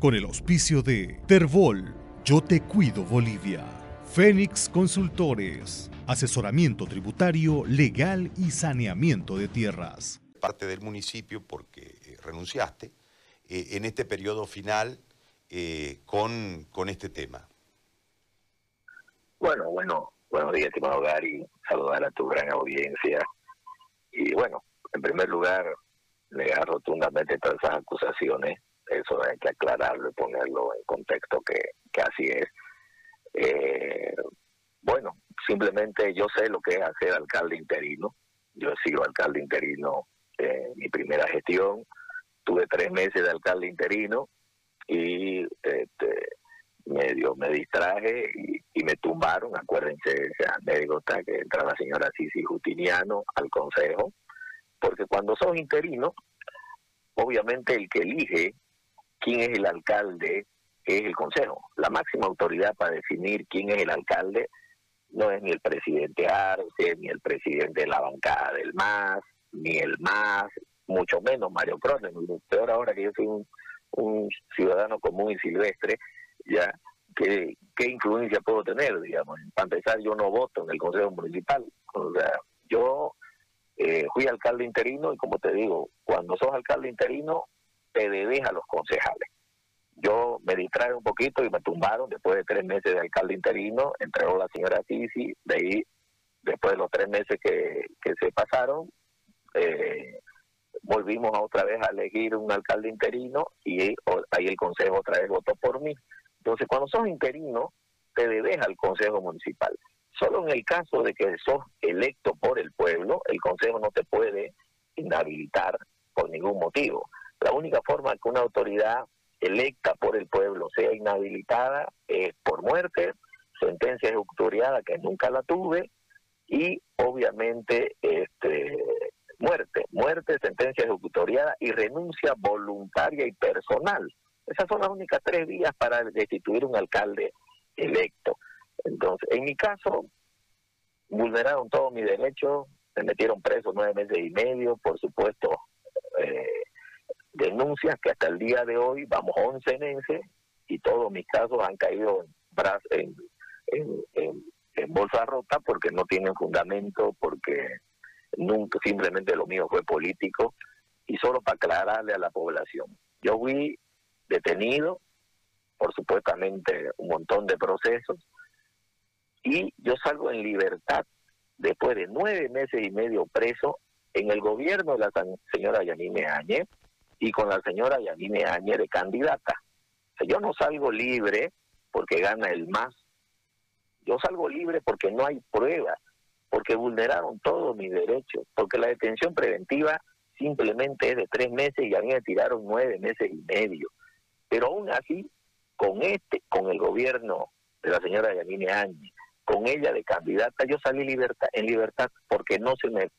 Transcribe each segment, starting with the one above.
con el auspicio de Terbol, Yo Te Cuido Bolivia, Fénix Consultores, asesoramiento tributario, legal y saneamiento de tierras. Parte del municipio porque eh, renunciaste eh, en este periodo final eh, con, con este tema. Bueno, bueno, buenos días, estimado Gary. Saludar a tu gran audiencia. Y bueno, en primer lugar, negar rotundamente todas esas acusaciones eso hay que aclararlo y ponerlo en contexto que, así es. Eh, bueno, simplemente yo sé lo que es hacer alcalde interino. Yo he sido alcalde interino en mi primera gestión. Tuve tres meses de alcalde interino y este, medio me distraje y, me tumbaron. Acuérdense esa anécdota que entra la señora Sisi Justiniano al consejo. Porque cuando sos interino, obviamente el que elige quién es el alcalde es el Consejo. La máxima autoridad para definir quién es el alcalde no es ni el presidente Arce, ni el presidente de la bancada del MAS, ni el MAS, mucho menos Mario Cronen. Peor ahora que yo soy un, ciudadano común y silvestre, ya, ¿qué, ¿qué influencia puedo tener? digamos Para empezar, yo no voto en el Consejo Municipal. O sea, yo eh, fui alcalde interino y como te digo, cuando sos alcalde interino, te debes a los concejales. Yo me distraje un poquito y me tumbaron después de tres meses de alcalde interino, entregó la señora Sisi, de ahí, después de los tres meses que, se pasaron, eh, volvimos otra vez a elegir un alcalde interino y ahí el consejo otra vez votó por mí. Entonces, cuando sos interino, te debes al consejo municipal. Solo en el caso de que sos electo por el pueblo, el consejo no te puede inhabilitar por ningún motivo. La única forma que una autoridad electa por el pueblo sea inhabilitada es por muerte, sentencia ejecutoriada que nunca la tuve y obviamente este muerte, muerte, sentencia ejecutoriada y renuncia voluntaria y personal. Esas son las únicas tres vías para destituir un alcalde electo. Entonces, en mi caso, vulneraron todos mis derechos, me metieron preso nueve meses y medio, por supuesto, denuncias que hasta el día de hoy vamos 11 meses y todos mis casos han caído en, bolsa rota porque no tienen fundamento, porque nunca simplemente lo mío fue político y solo para aclararle a la población. Yo fui detenido por supuestamente un montón de procesos y yo salgo en libertad después de nueve meses y medio preso en el gobierno de la señora Yanine Áñez y con la señora Yanine Áñez de candidata. yo no salgo libre porque gana el más. Yo salgo libre porque no hay pruebas, porque vulneraron todos mis derechos, porque la detención preventiva simplemente es de tres meses y a mí me tiraron nueve meses y medio. Pero aún así, con este, con el gobierno de la señora Yanine Áñez, con ella de candidata, yo salí libertad, en libertad porque no se me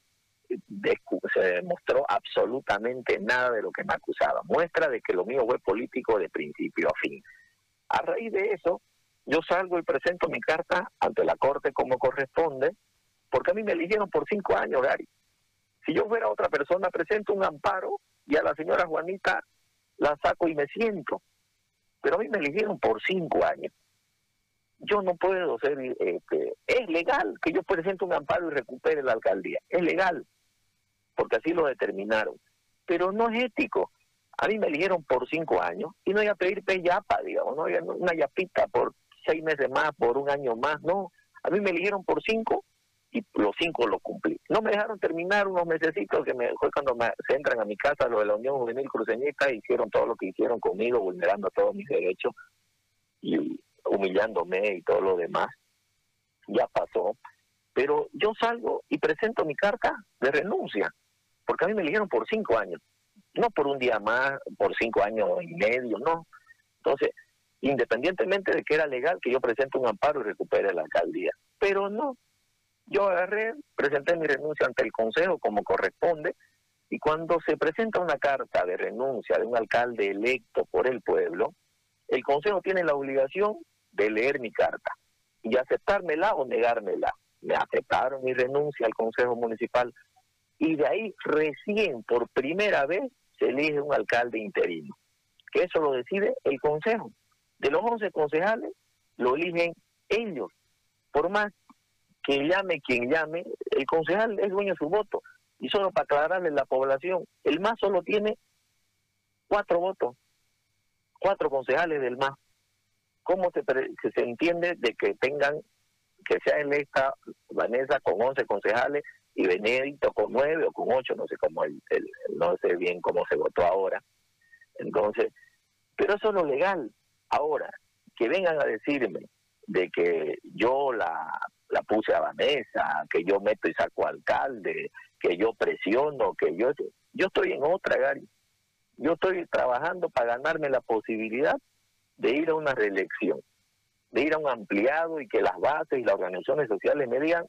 se demostró absolutamente nada de lo que me acusaba. Muestra de que lo mío fue político de principio a fin. A raíz de eso, yo salgo y presento mi carta ante la Corte como corresponde, porque a mí me eligieron por cinco años, Gary. Si yo fuera otra persona, presento un amparo y a la señora Juanita la saco y me siento. Pero a mí me eligieron por cinco años. Yo no puedo ser, este, es legal que yo presente un amparo y recupere la alcaldía, es legal porque así lo determinaron. Pero no es ético. A mí me eligieron por cinco años y no voy a pedir yapa, digamos, no una yapita por seis meses más, por un año más, no. A mí me eligieron por cinco y los cinco los cumplí. No me dejaron terminar unos mesecitos que me, fue cuando me, se entran a mi casa los de la Unión Juvenil Cruceñista e hicieron todo lo que hicieron conmigo, vulnerando todos mis derechos y humillándome y todo lo demás. Ya pasó. Pero yo salgo y presento mi carta de renuncia porque a mí me eligieron por cinco años, no por un día más, por cinco años y medio, no. Entonces, independientemente de que era legal que yo presente un amparo y recupere la alcaldía, pero no. Yo agarré, presenté mi renuncia ante el Consejo como corresponde, y cuando se presenta una carta de renuncia de un alcalde electo por el pueblo, el Consejo tiene la obligación de leer mi carta y aceptármela o negármela. Me aceptaron mi renuncia al Consejo Municipal y de ahí recién por primera vez se elige un alcalde interino. que eso lo decide el Consejo. De los 11 concejales, lo eligen ellos. Por más que llame quien llame, el concejal es dueño de su voto. Y solo para aclararle la población, el MAS solo tiene cuatro votos, cuatro concejales del MAS. ¿Cómo se, se entiende de que tengan, que sea electa Vanessa con 11 concejales y Benedicto con nueve o con ocho, no sé cómo, el, no sé bien cómo se votó ahora. Entonces, pero eso es lo legal. Ahora, que vengan a decirme de que yo la, la puse a Vanessa, que yo meto y saco alcalde, que yo presiono, que yo... Yo estoy en otra, Gary. Yo estoy trabajando para ganarme la posibilidad de ir a una reelección, de ir a un ampliado y que las bases y las organizaciones sociales me digan,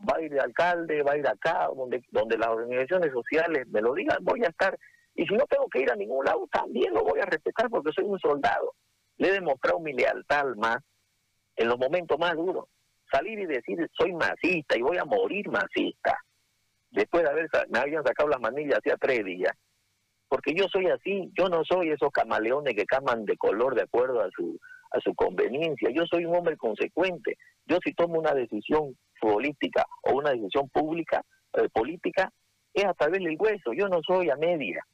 va a ir de alcalde, va a ir acá, donde, donde las organizaciones sociales me lo digan, voy a estar. Y si no tengo que ir a ningún lado, también lo voy a respetar porque soy un soldado. Le he demostrado mi lealtad más en los momentos más duros. Salir y decir, soy masista y voy a morir masista. Después de haber, me habían sacado las manillas hacía tres días. Porque yo soy así, yo no soy esos camaleones que caman de color de acuerdo a su, a su conveniencia. Yo soy un hombre consecuente. Yo si tomo una decisión futbolística o una decisión pública, eh, política, es a través del hueso. Yo no soy a media.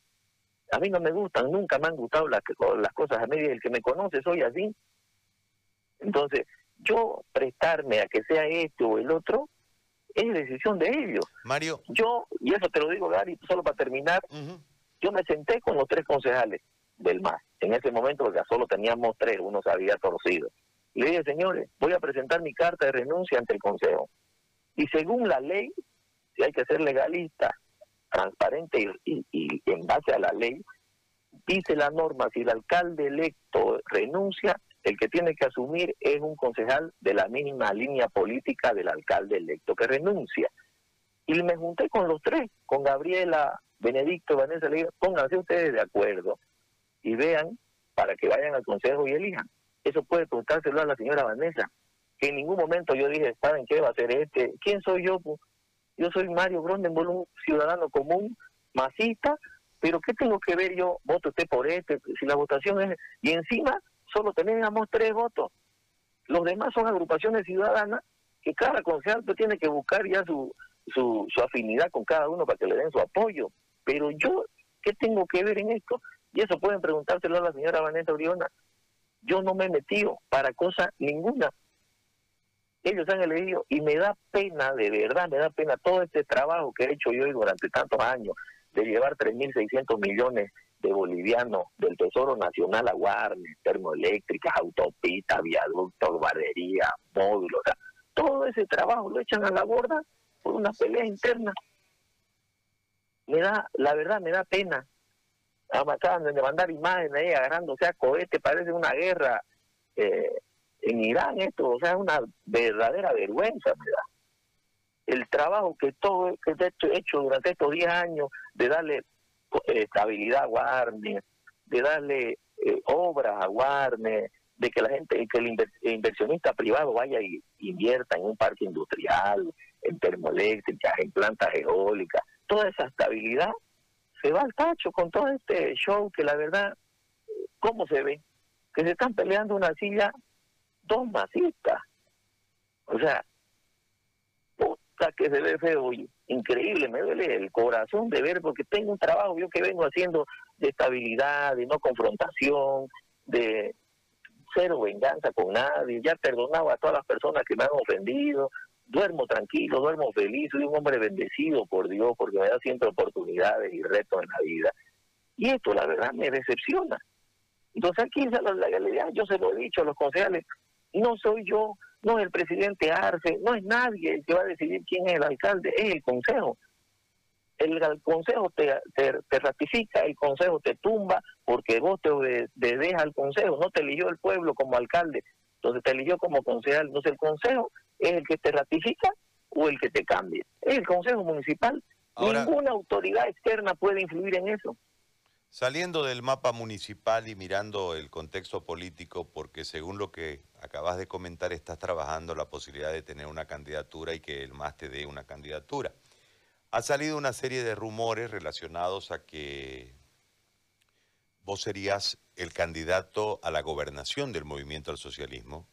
A mí no me gustan, nunca me han gustado las, las cosas a media. El que me conoce soy así. Entonces, yo prestarme a que sea este o el otro es decisión de ellos. Mario. Yo, y eso te lo digo, Gary, solo para terminar, yo me senté con los tres concejales del MAS. En ese momento, porque solo teníamos tres, uno se había torcido. Le dije, señores, voy a presentar mi carta de renuncia ante el Consejo. Y según la ley, si hay que ser legalista, transparente y, en base a la ley, dice la norma, si el alcalde electo renuncia, el que tiene que asumir es un concejal de la misma línea política del alcalde electo que renuncia. Y me junté con los tres, con Gabriela, Benedicto, Vanessa, le dije, pónganse ustedes de acuerdo y vean para que vayan al consejo y elijan. Eso puede preguntárselo a la señora Vanessa, que en ningún momento yo dije, ¿saben qué va a ser este? ¿Quién soy yo? Yo soy Mario Grondenbol, un ciudadano común, masista, pero ¿qué tengo que ver yo? Voto usted por este, si la votación es... Y encima solo tenemos tres votos. Los demás son agrupaciones ciudadanas que cada concejal tiene que buscar ya su, su, su afinidad con cada uno para que le den su apoyo. Pero yo, ¿qué tengo que ver en esto? Y eso pueden preguntárselo a la señora Vanessa Oriona. Yo no me he metido para cosa ninguna. Ellos han elegido y me da pena, de verdad, me da pena todo este trabajo que he hecho yo durante tantos años de llevar 3.600 millones de bolivianos del Tesoro Nacional a Warner, termoeléctricas, autopistas, viaductos, barrería, módulos, todo ese trabajo lo echan a la borda por una pelea interna. Me da, la verdad, me da pena. Acaban de mandar imágenes ahí agarrándose a cohete, parece una guerra eh, en Irán esto, o sea, es una verdadera vergüenza, me da. El trabajo que todo que he hecho durante estos 10 años de darle estabilidad a Warner, de darle eh, obras a Warner, de que la gente, que el inversionista privado vaya y invierta en un parque industrial, en termoeléctricas, en plantas eólicas, toda esa estabilidad se va al tacho con todo este show que la verdad, ¿cómo se ve? Que se están peleando una silla dos masistas. O sea, puta que se ve feo increíble, me duele el corazón de ver, porque tengo un trabajo yo que vengo haciendo de estabilidad, de no confrontación, de cero venganza con nadie, ya he perdonado a todas las personas que me han ofendido, duermo tranquilo, duermo feliz, soy un hombre bendecido por Dios, porque me da siempre oportunidades y retos en la vida. Y esto, la verdad, me decepciona. Entonces aquí en la legalidad, yo se lo he dicho a los concejales, no soy yo no es el presidente Arce, no es nadie el que va a decidir quién es el alcalde, es el consejo. El, consejo te, te, ratifica, el consejo te tumba porque vos te, dejas al consejo, no te eligió el pueblo como alcalde, entonces te eligió como concejal. Entonces el consejo es el que te ratifica o el que te cambia. Es el consejo municipal. Ninguna autoridad externa puede influir en eso. Saliendo del mapa municipal y mirando el contexto político, porque según lo que acabas de comentar, estás trabajando la posibilidad de tener una candidatura y que el MAS te dé una candidatura. Ha salido una serie de rumores relacionados a que vos serías el candidato a la gobernación del movimiento al socialismo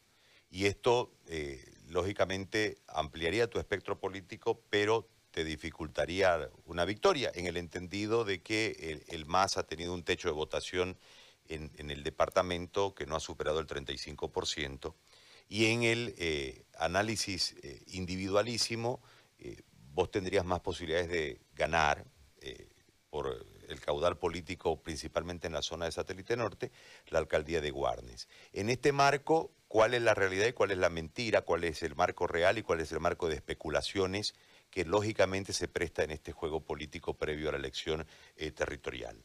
y esto eh, lógicamente ampliaría tu espectro político, pero te dificultaría una victoria en el entendido de que el, MAS ha tenido un techo de votación en, el departamento que no ha superado el 35% y en el eh, análisis eh, individualísimo vos tendrías más posibilidades de ganar por el caudal político, principalmente en la zona de satélite norte, la alcaldía de Guarnes. En este marco, ¿cuál es la realidad y cuál es la mentira? ¿Cuál es el marco real y cuál es el marco de especulaciones que lógicamente se presta en este juego político previo a la elección eh, territorial?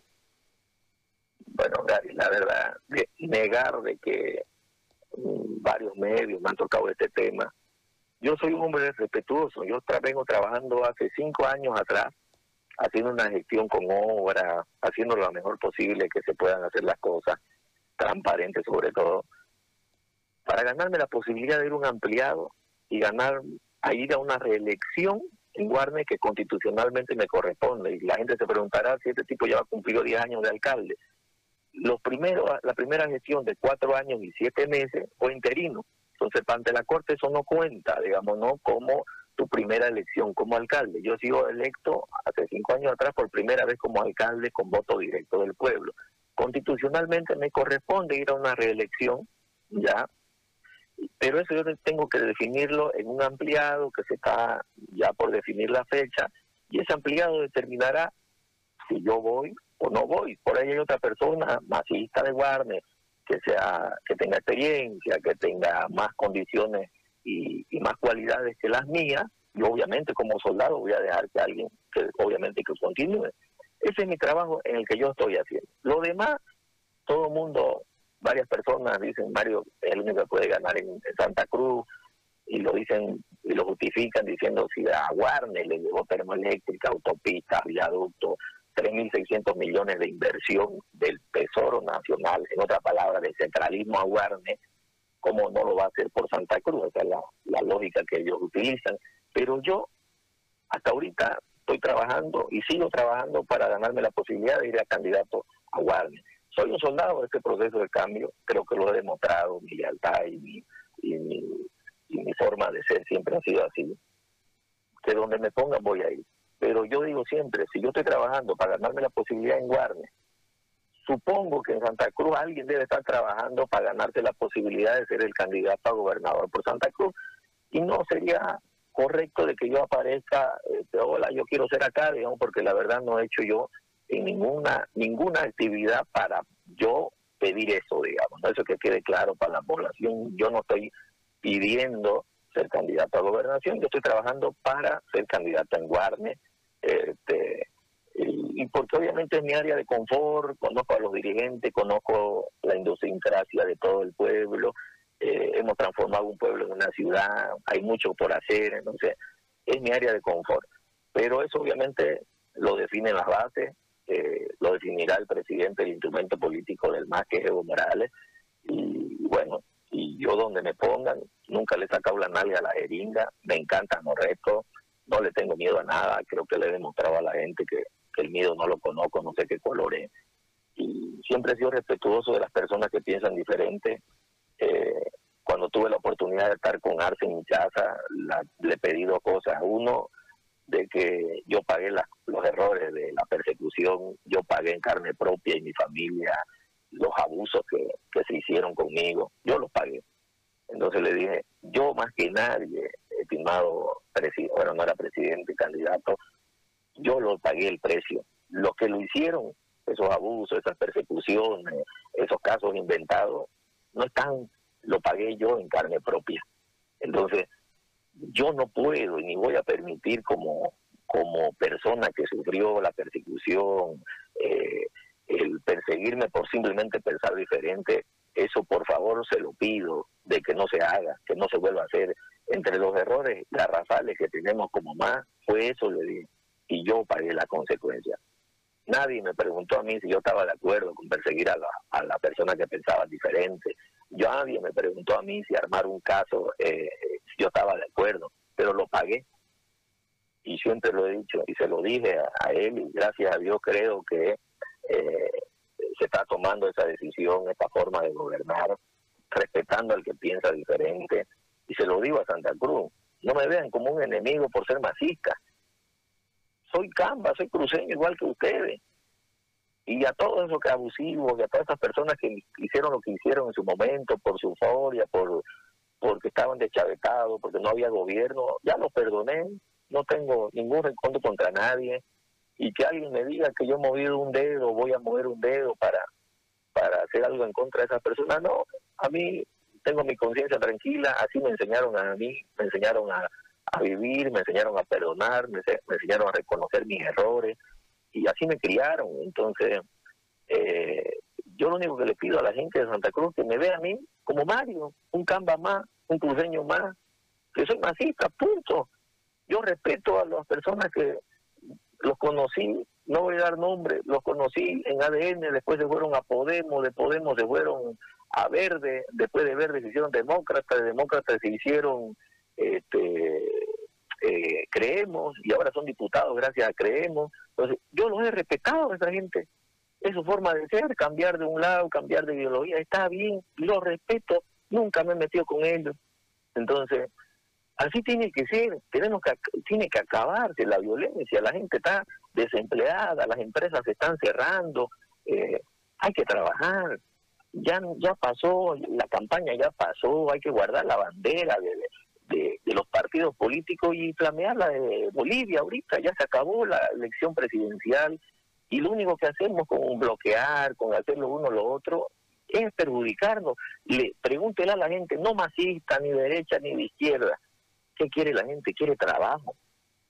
Bueno, Gary, la verdad, negar de que mm, varios medios me han tocado este tema. Yo soy un hombre respetuoso. Yo vengo trabajando hace cinco años atrás haciendo una gestión con obra, haciendo lo mejor posible que se puedan hacer las cosas, transparentes sobre todo, para ganarme la posibilidad de ir un ampliado y ganar, a ir a una reelección en Guarne que constitucionalmente me corresponde. Y la gente se preguntará si este tipo ya ha cumplido 10 años de alcalde. Los primeros, la primera gestión de cuatro años y siete meses fue interino. Entonces, ante la Corte eso no cuenta, digamos, ¿no? Como tu primera elección como alcalde. Yo he sido electo hace cinco años atrás por primera vez como alcalde con voto directo del pueblo. Constitucionalmente me corresponde ir a una reelección, ya, pero eso yo tengo que definirlo en un ampliado que se está ya por definir la fecha y ese ampliado determinará si yo voy o no voy. Por ahí hay otra persona masista de Warner que sea que tenga experiencia, que tenga más condiciones y, más cualidades que las mías, y obviamente como soldado voy a dejar que alguien, que obviamente que continúe. Ese es mi trabajo en el que yo estoy haciendo. Lo demás, todo el mundo, varias personas dicen, Mario es el único que puede ganar en, Santa Cruz, y lo dicen y lo justifican diciendo si a Warner le llevó termoeléctrica, autopista, viaducto, 3.600 millones de inversión del Tesoro Nacional, en otra palabra, del centralismo a Warner, ¿cómo no lo va a hacer por Santa Cruz? Esa es la, lógica que ellos utilizan. Pero yo, hasta ahorita, estoy trabajando y sigo trabajando para ganarme la posibilidad de ir a candidato a Guardia. Soy un soldado de este proceso de cambio, creo que lo he demostrado, mi lealtad y mi, y mi, y mi forma de ser siempre ha sido así. Que donde me pongan voy a ir. Pero yo digo siempre, si yo estoy trabajando para ganarme la posibilidad en Guardia, Supongo que en Santa Cruz alguien debe estar trabajando para ganarse la posibilidad de ser el candidato a gobernador por Santa Cruz y no sería correcto de que yo aparezca, este, hola, yo quiero ser acá, digamos, porque la verdad no he hecho yo en ninguna ninguna actividad para yo pedir eso, digamos, eso que quede claro para la población, yo no estoy pidiendo ser candidato a gobernación, yo estoy trabajando para ser candidato en Guarne, este, y, porque obviamente es mi área de confort, conozco a los dirigentes, conozco la idiosincrasia de todo el pueblo, eh, hemos transformado un pueblo en una ciudad, hay mucho por hacer, entonces es mi área de confort. Pero eso obviamente lo definen las bases, eh, lo definirá el presidente del instrumento político del MAS, que es Evo Morales, y bueno, y yo donde me pongan, nunca le he sacado la nalga a la jeringa, me encantan los retos, no le tengo miedo a nada, creo que le he demostrado a la gente que el miedo no lo conozco, no sé qué color es. Y siempre he sido respetuoso de las personas que piensan diferente. Eh, cuando tuve la oportunidad de estar con Arce en mi le he pedido cosas. Uno, de que yo pagué los errores de la persecución, yo pagué en carne propia y mi familia los abusos que, que se hicieron conmigo, yo los pagué. Entonces le dije, yo más que nadie, estimado presidente, bueno, no era presidente, candidato, yo lo pagué el precio. Los que lo hicieron, esos abusos, esas persecuciones, esos casos inventados, no están, lo pagué yo en carne propia. Entonces, yo no puedo y ni voy a permitir como, como persona que sufrió la persecución, eh, el perseguirme por simplemente pensar diferente, eso por favor se lo pido, de que no se haga, que no se vuelva a hacer. Entre los errores garrafales que tenemos como más, fue eso, le dije y yo pagué la consecuencia. Nadie me preguntó a mí si yo estaba de acuerdo con perseguir a la, a la persona que pensaba diferente. Yo, nadie me preguntó a mí si armar un caso, eh, yo estaba de acuerdo, pero lo pagué. Y siempre lo he dicho y se lo dije a, él y gracias a Dios creo que eh, se está tomando esa decisión, esta forma de gobernar, respetando al que piensa diferente. Y se lo digo a Santa Cruz, no me vean como un enemigo por ser masista. Soy camba, soy cruceño igual que ustedes. Y a todos esos que abusivos, y a todas esas personas que hicieron lo que hicieron en su momento por su euforia, por porque estaban deschavetados, porque no había gobierno, ya los perdoné, no tengo ningún recuerdo contra nadie. Y que alguien me diga que yo he movido un dedo, voy a mover un dedo para, para hacer algo en contra de esa persona, no, a mí tengo mi conciencia tranquila, así me enseñaron a mí, me enseñaron a, vivir, me enseñaron a perdonar, me, enseñaron a reconocer mis errores y así me criaron. Entonces, eh, yo lo único que le pido a la gente de Santa Cruz que me vea a mí como Mario, un camba más, un cruceño más, que soy masista, punto. Yo respeto a las personas que los conocí, no voy a dar nombre, los conocí en ADN, después se fueron a Podemos, de Podemos se fueron a Verde, después de Verde se hicieron demócratas, de demócratas se hicieron este, eh, Creemos y ahora son diputados gracias a Creemos. Entonces, yo los he respetado a esa gente. Es su forma de ser, cambiar de un lado, cambiar de ideología, está bien, lo respeto, nunca me he metido con ellos. Entonces, así tiene que ser, tenemos que, tiene que acabarse la violencia, la gente está desempleada, las empresas se están cerrando, eh, hay que trabajar, ya, ya pasó, la campaña ya pasó, hay que guardar la bandera de, de, los partidos políticos y flamear la de Bolivia ahorita, ya se acabó la elección presidencial y lo único que hacemos con bloquear, con hacer lo uno lo otro, es perjudicarnos. Le pregúntele a la gente, no masista, ni derecha, ni de izquierda, ¿qué quiere la gente? Quiere trabajo.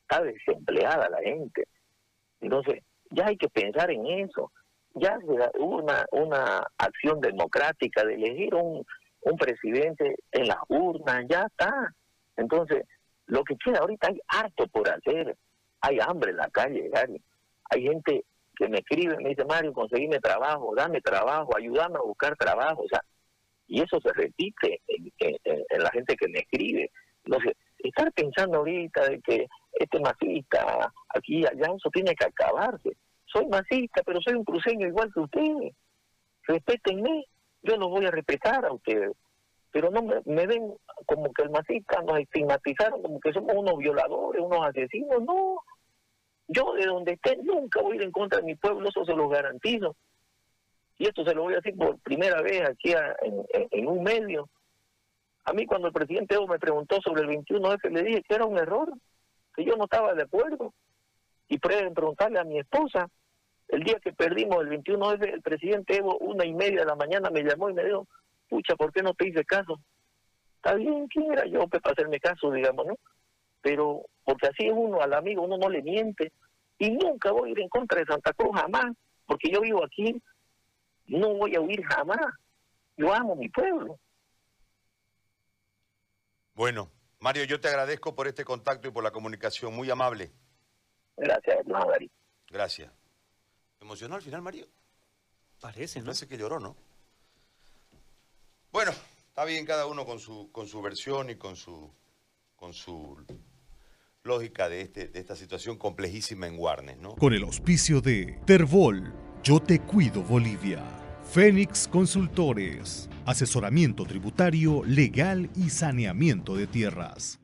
Está desempleada la gente. Entonces, ya hay que pensar en eso ya hubo una, una acción democrática de elegir un, un presidente en las urnas, ya está. Entonces, lo que queda ahorita hay harto por hacer. Hay hambre en la calle, Gary. Hay gente que me escribe, me dice, Mario, conseguime trabajo, dame trabajo, ayúdame a buscar trabajo. O sea, y eso se repite en, la gente que me escribe. Entonces, estar pensando ahorita de que este masista, aquí, allá, eso tiene que acabarse soy masista, pero soy un cruceño igual que ustedes. Respétenme, yo los voy a respetar a ustedes. Pero no me, ven como que el masista nos estigmatizaron como que somos unos violadores, unos asesinos. No, yo de donde esté nunca voy a ir en contra de mi pueblo, eso se lo garantizo. Y esto se lo voy a decir por primera vez aquí en, un medio. A mí cuando el presidente Evo me preguntó sobre el 21F, le dije que era un error, que yo no estaba de acuerdo. Y pueden preguntarle a mi esposa, el día que perdimos el 21 el presidente Evo, una y media de la mañana, me llamó y me dijo, pucha, ¿por qué no te hice caso? Está bien, ¿quién era yo para hacerme caso, digamos, no? Pero, porque así es uno, al amigo uno no le miente. Y nunca voy a ir en contra de Santa Cruz, jamás, porque yo vivo aquí, no voy a huir jamás. Yo amo mi pueblo. Bueno, Mario, yo te agradezco por este contacto y por la comunicación, muy amable. Gracias, hermano Gracias. ¿Emocionó al final, Mario? Parece, ¿no? Parece que lloró, ¿no? Bueno, está bien cada uno con su, con su versión y con su, con su lógica de, este, de esta situación complejísima en Guarnes, ¿no? Con el auspicio de Terbol, Yo Te Cuido Bolivia, Fénix Consultores, asesoramiento tributario, legal y saneamiento de tierras.